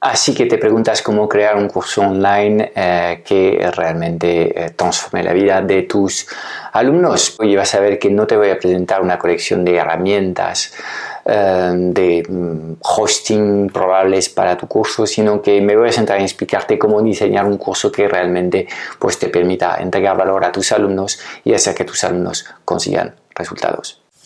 Así que te preguntas cómo crear un curso online eh, que realmente eh, transforme la vida de tus alumnos. Y vas a ver que no te voy a presentar una colección de herramientas eh, de mm, hosting probables para tu curso, sino que me voy a centrar en explicarte cómo diseñar un curso que realmente pues, te permita entregar valor a tus alumnos y hacer que tus alumnos consigan resultados.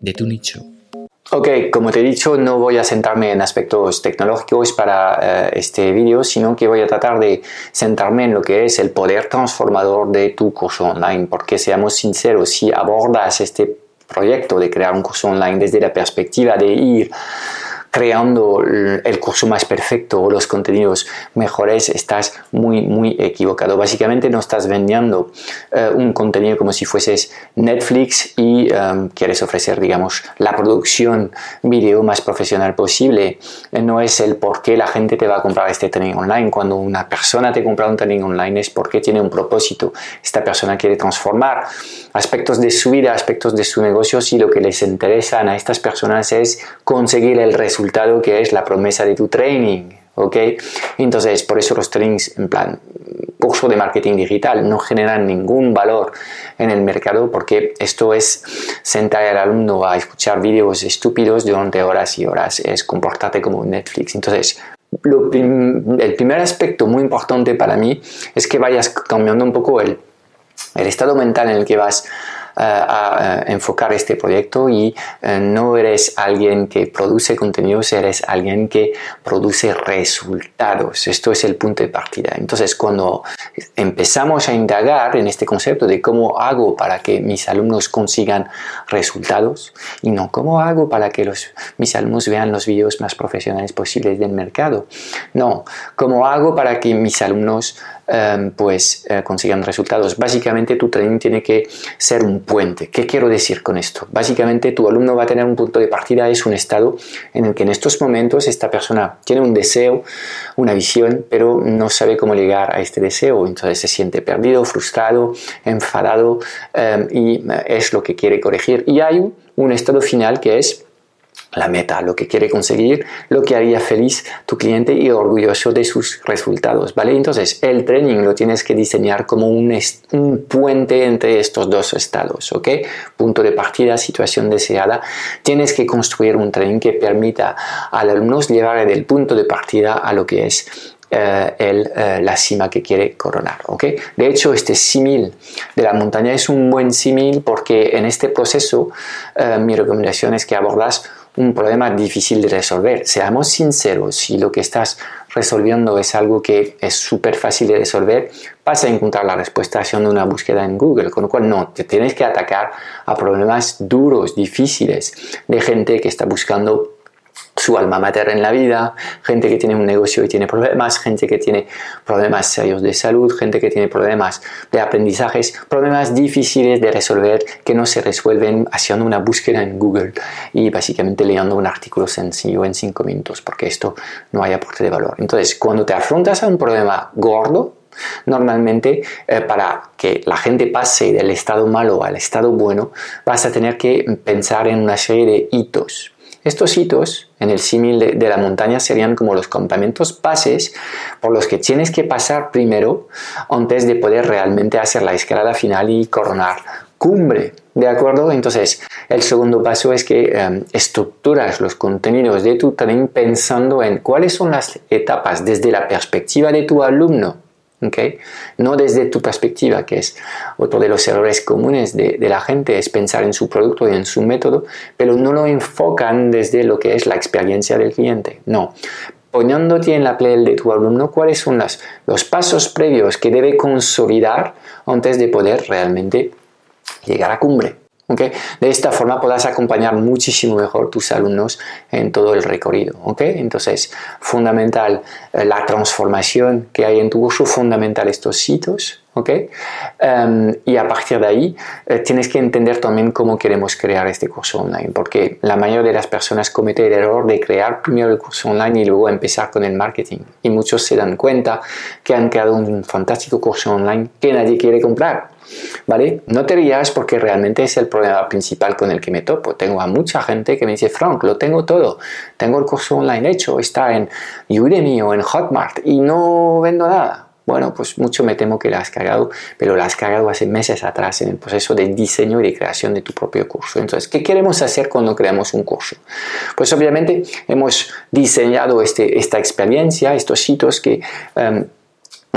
de tu nicho. Ok, como te he dicho, no voy a centrarme en aspectos tecnológicos para eh, este vídeo, sino que voy a tratar de centrarme en lo que es el poder transformador de tu curso online, porque seamos sinceros, si abordas este proyecto de crear un curso online desde la perspectiva de ir creando el curso más perfecto o los contenidos mejores, estás muy, muy equivocado. Básicamente no estás vendiendo eh, un contenido como si fueses Netflix y em, quieres ofrecer, digamos, la producción video más profesional posible. Eh, no es el por qué la gente te va a comprar este training online. Cuando una persona te compra un training online es porque tiene un propósito. Esta persona quiere transformar aspectos de su vida, aspectos de su negocio y lo que les interesa a estas personas es conseguir el resultado que es la promesa de tu training. ¿ok? Entonces, por eso los trainings en plan curso de marketing digital no generan ningún valor en el mercado porque esto es sentar al alumno a escuchar vídeos estúpidos durante horas y horas, es comportarte como Netflix. Entonces, el primer aspecto muy importante para mí es que vayas cambiando un poco el, el estado mental en el que vas a, enfocar este proyecto y eh, no eres alguien que produce contenidos, eres alguien que produce resultados. Esto es el punto de partida. Entonces, cuando empezamos a indagar en este concepto de cómo hago para que mis alumnos consigan resultados y no cómo hago para que los, mis alumnos vean los vídeos más profesionales posibles del mercado. No, cómo hago para que mis alumnos Em, pues eh, consigan resultados. Básicamente tu training tiene que ser un puente. ¿Qué quiero decir con esto? Básicamente tu alumno va a tener un punto de partida, es un estado en el que en estos momentos esta persona tiene un deseo, una visión, pero no sabe cómo llegar a este deseo. Entonces se siente perdido, frustrado, enfadado em, y eh, es lo que quiere corregir. Y hay un estado final que es la meta, lo que quiere conseguir, lo que haría feliz tu cliente y orgulloso de sus resultados, ¿vale? Entonces, el training lo tienes que diseñar como un, puente entre estos dos estados, ¿ok? Punto de partida, situación deseada. Tienes que construir un training que permita al alumno llevar del punto de partida a lo que es eh, el, eh, la cima que quiere coronar. ¿ok? De hecho, este símil de la montaña es un buen símil porque en este proceso eh, mi recomendación es que abordas un problema difícil de resolver. Seamos sinceros, si lo que estás resolviendo es algo que es súper fácil de resolver, vas a encontrar la respuesta haciendo una búsqueda en Google, con lo cual no, te tienes que atacar a problemas duros, difíciles, de gente que está buscando su alma mater en la vida, gente que tiene un negocio y tiene problemas, gente que tiene problemas serios de salud, gente que tiene problemas de aprendizajes, problemas difíciles de resolver que no se resuelven haciendo una búsqueda en Google y básicamente leyendo un artículo sencillo en cinco minutos, porque esto no hay aporte de valor. Entonces, cuando te afrontas a un problema gordo, Normalmente, eh, para que la gente pase del estado malo al estado bueno, vas a tener que pensar en una serie de hitos. Estos hitos, en el símil de, la montaña, serían como los campamentos pases por los que tienes que pasar primero antes de poder realmente hacer la escalada final y coronar cumbre. ¿De acuerdo? Entonces, el segundo paso es que em, estructuras los contenidos de tu training pensando en cuáles son las etapas desde la perspectiva de tu alumno No desde tu perspectiva, que es otro de los errores comunes de, de, la gente, es pensar en su producto y en su método, pero no lo enfocan desde lo que es la experiencia del cliente. No. Poniéndote en la piel de tu alumno, cuáles son las, los pasos previos que debe consolidar antes de poder realmente llegar a cumbre. ¿Okay? De esta forma podrás acompañar muchísimo mejor tus alumnos en todo el recorrido. ¿okay? Entonces, fundamental eh, la transformación que hay en tu curso, fundamental estos sitios. ¿Okay? Um, y a partir de ahí eh, tienes que entender también cómo queremos crear este curso online, porque la mayoría de las personas cometen el error de crear primero el curso online y luego empezar con el marketing. Y muchos se dan cuenta que han creado un fantástico curso online que nadie quiere comprar ¿Vale? No te rías porque realmente es el problema principal con el que me topo. Tengo a mucha gente que me dice, Frank, lo tengo todo. Tengo el curso online hecho, está en Udemy o en Hotmart y no vendo nada. Bueno, pues mucho me temo que lo has cargado, pero lo has cargado hace meses atrás en el proceso de diseño y de creación de tu propio curso. Entonces, ¿qué queremos hacer cuando creamos un curso? Pues obviamente hemos diseñado este, esta experiencia, estos sitios que... Em,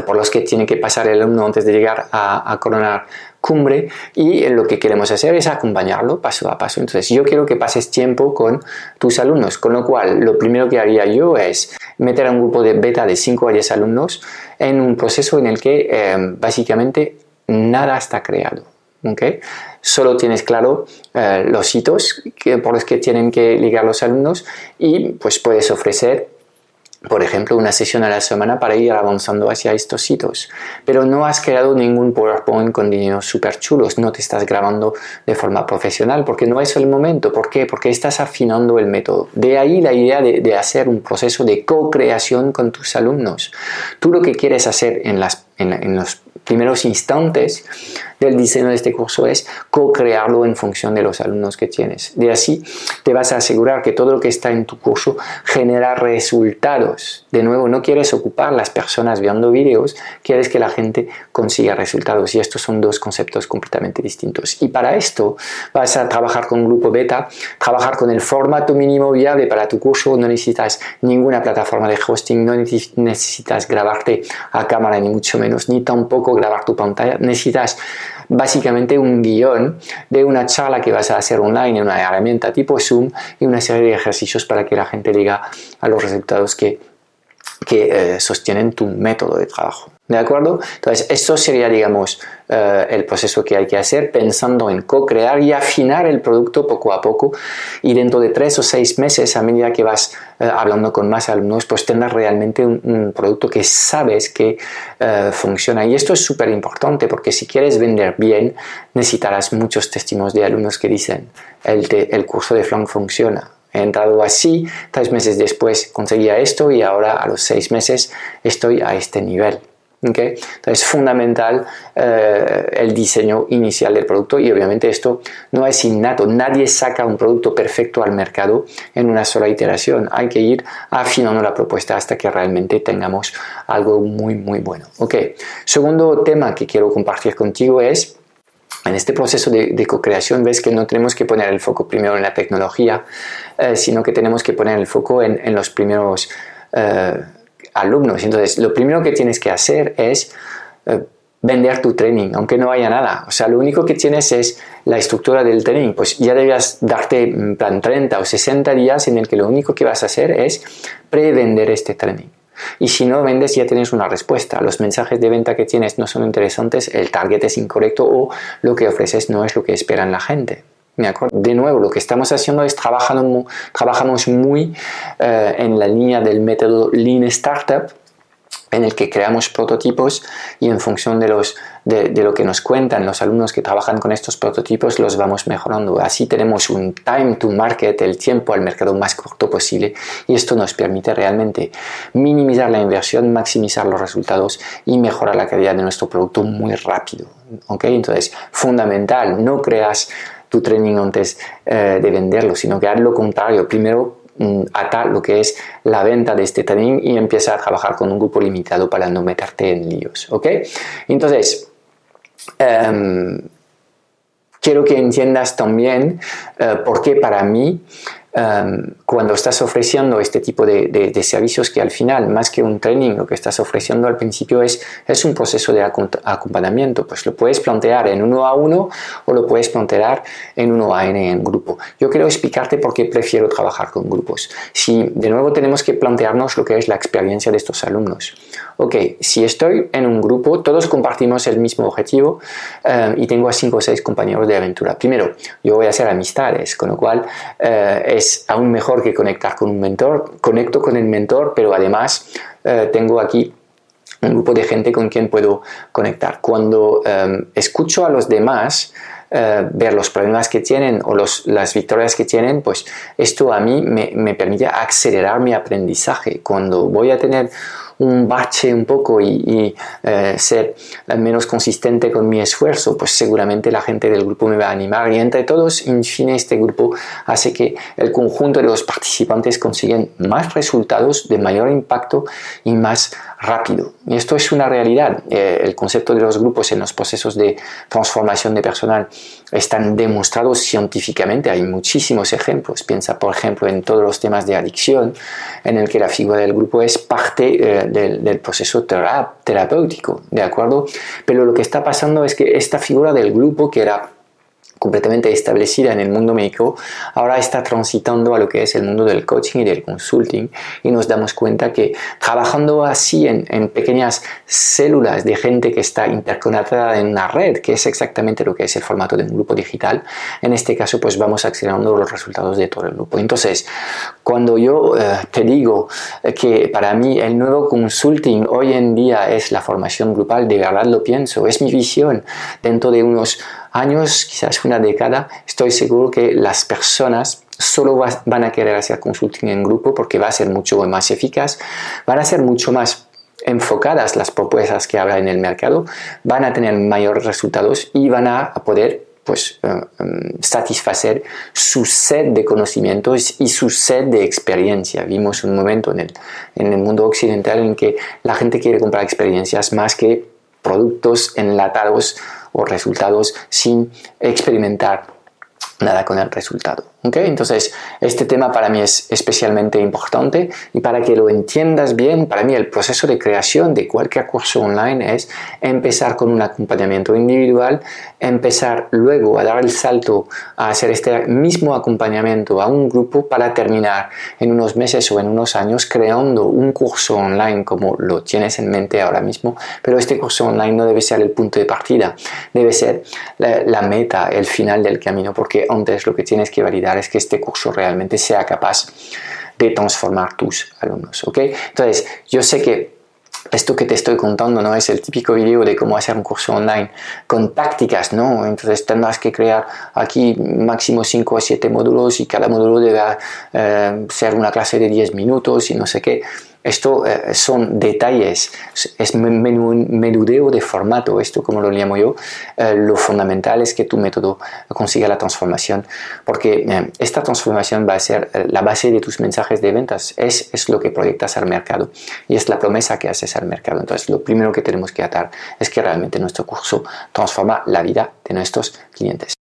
por los que tiene que pasar el alumno antes de llegar a, coronar cumbre y lo que queremos hacer es acompañarlo paso a paso. Entonces yo quiero que pases tiempo con tus alumnos, con lo cual lo primero que haría yo es meter a un grupo de beta de 5 a 10 alumnos en un proceso en el que eh, básicamente nada está creado. Solo tienes claro eh, los hitos que, por los que tienen que ligar los alumnos y pues puedes ofrecer por ejemplo, una sesión a la semana para ir avanzando hacia estos sitios. Pero no has creado ningún PowerPoint con diseños súper chulos, no te estás grabando de forma profesional porque no es el momento. ¿Por qué? Porque estás afinando el método. De ahí la idea de, hacer un proceso de co-creación con tus alumnos. Tú lo que quieres hacer en, las, en los primeros instantes del diseño de este curso es co-crearlo en función de los alumnos que tienes. De así te vas a asegurar que todo lo que está en tu curso genera resultados. De nuevo, no quieres ocupar las personas viendo vídeos, quieres que la gente consiga resultados. Y estos son dos conceptos completamente distintos. Y para esto vas a trabajar con un grupo beta, trabajar con el formato mínimo viable para tu curso. No necesitas ninguna plataforma de hosting, no necesitas grabarte a cámara ni mucho menos, ni tampoco grabar tu pantalla. Necesitas básicamente un guion de una charla que vas a hacer online en una herramienta tipo Zoom y una serie de ejercicios para que la gente diga a los resultados que, que eh, sostienen tu método de trabajo. ¿De acuerdo? Entonces, esto sería, digamos, eh, el proceso que hay que hacer pensando en co-crear y afinar el producto poco a poco y dentro de tres o seis meses, a medida que vas eh, hablando con más alumnos, pues tendrás realmente un, producto que sabes que funciona. Y esto es súper importante porque si quieres vender bien, necesitarás muchos testimonios de alumnos que dicen, el, el curso de Flank funciona. He entrado así, tres meses después conseguía esto y ahora a los seis meses estoy a este nivel. Okay. Entonces es fundamental eh, el diseño inicial del producto y obviamente esto no es innato. Nadie saca un producto perfecto al mercado en una sola iteración. Hay que ir afinando la propuesta hasta que realmente tengamos algo muy muy bueno. Okay. Segundo tema que quiero compartir contigo es en este proceso de, co-creación ves que no tenemos que poner el foco primero en la tecnología, eh, sino que tenemos que poner el foco en, los primeros eh, alumnos. Entonces, lo primero que tienes que hacer es eh, vender tu training, aunque no haya nada. O sea, lo único que tienes es la estructura del training. Pues ya debías darte en plan 30 o 60 días en el que lo único que vas a hacer es prevender este training. Y si no vendes ya tienes una respuesta. Los mensajes de venta que tienes no son interesantes, el target es incorrecto o lo que ofreces no es lo que esperan la gente. De nuevo, lo que estamos haciendo es trabajando, trabajamos muy eh, en la línea del método Lean Startup, en el que creamos prototipos y en función de, los, de, lo que nos cuentan los alumnos que trabajan con estos prototipos los vamos mejorando. Así tenemos un time to market, el tiempo al mercado más corto posible y esto nos permite realmente minimizar la inversión, maximizar los resultados y mejorar la calidad de nuestro producto muy rápido. ¿okay? Entonces, fundamental, no creas tu training antes eh, de venderlo, sino que haz lo contrario. Primero mm, ata lo que es la venta de este training y empieza a trabajar con un grupo limitado para no meterte en líos. ¿Ok? Entonces, em, quiero que entiendas también eh, por qué para mí em, cuando estás ofreciendo este tipo de, de, servicios que al final, más que un training, lo que estás ofreciendo al principio es, es un proceso de acompañamiento. Pues lo puedes plantear en uno a uno o lo puedes plantear en uno a n en grupo. Yo quiero explicarte por qué prefiero trabajar con grupos. Si de nuevo tenemos que plantearnos lo que es la experiencia de estos alumnos. Ok, si estoy en un grupo, todos compartimos el mismo objetivo em, y tengo a cinco o seis compañeros de aventura. Primero, yo voy a hacer amistades, con lo cual eh, es aún mejor que conectar con un mentor. Conecto con el mentor, pero además eh, tengo aquí un grupo de gente con quien puedo conectar. Cuando em, escucho a los demás, eh, ver los problemas que tienen o las victorias que tienen, pues esto a mí me, me permite acelerar mi aprendizaje. Cuando voy a tener un bache un poco y, eh, ser menos consistente con mi esfuerzo, pues seguramente la gente del grupo me va a animar. Y entre todos, en fin, este grupo hace que el conjunto de los participantes consiguen más resultados de mayor impacto y más rápido. Y esto es una realidad. Eh, el concepto de los grupos en los procesos de transformación de personal están demostrados científicamente. Hay muchísimos ejemplos. Piensa, por ejemplo, en todos los temas de adicción, en el que la figura del grupo es parte eh, del, del, proceso terapéutico, ¿de acuerdo? Pero lo que está pasando es que esta figura del grupo, que era completamente establecida en el mundo médico, ahora está transitando a lo que es el mundo del coaching y del consulting y nos damos cuenta que trabajando así en, pequeñas células de gente que está interconectada en una red, que es exactamente lo que es el formato de un grupo digital, en este caso pues vamos acelerando los resultados de todo el grupo. Entonces, cuando yo eh, te digo que para mí el nuevo consulting hoy en día es la formación grupal, de verdad lo pienso, es mi visión dentro de unos años, quizás una década, estoy seguro que las personas solo van a querer hacer consulting en grupo porque va a ser mucho más eficaz, van a ser mucho más enfocadas las propuestas que habrá en el mercado, van a tener mayores resultados y van a poder pues eh, em, satisfacer su sed de conocimientos y su sed de experiencia. Vimos un momento en el, en el mundo occidental en que la gente quiere comprar experiencias más que productos enlatados o resultados sin experimentar nada con el resultado. ¿Okay? Entonces, este tema para mí es especialmente importante y para que lo entiendas bien, para mí el proceso de creación de cualquier curso online es empezar con un acompañamiento individual, empezar luego a dar el salto a hacer este mismo acompañamiento a un grupo para terminar en unos meses o en unos años creando un curso online como lo tienes en mente ahora mismo, pero este curso online no debe ser el punto de partida, debe ser la, la meta, el final del camino, porque antes lo que tienes que validar es que este curso realmente sea capaz de transformar tus alumnos. ¿ok? Entonces, yo sé que esto que te estoy contando no es el típico video de cómo hacer un curso online con tácticas, ¿no? Entonces tendrás que crear aquí máximo 5 o 7 módulos y cada módulo debe eh, ser una clase de 10 minutos y no sé qué. Esto eh, son detalles, es menudeo de formato, esto como lo llamo yo. Eh, lo fundamental es que tu método consiga la transformación, porque eh, esta transformación va a ser la base de tus mensajes de ventas, es, es lo que proyectas al mercado y es la promesa que haces al mercado. Entonces, lo primero que tenemos que atar es que realmente nuestro curso transforma la vida de nuestros clientes.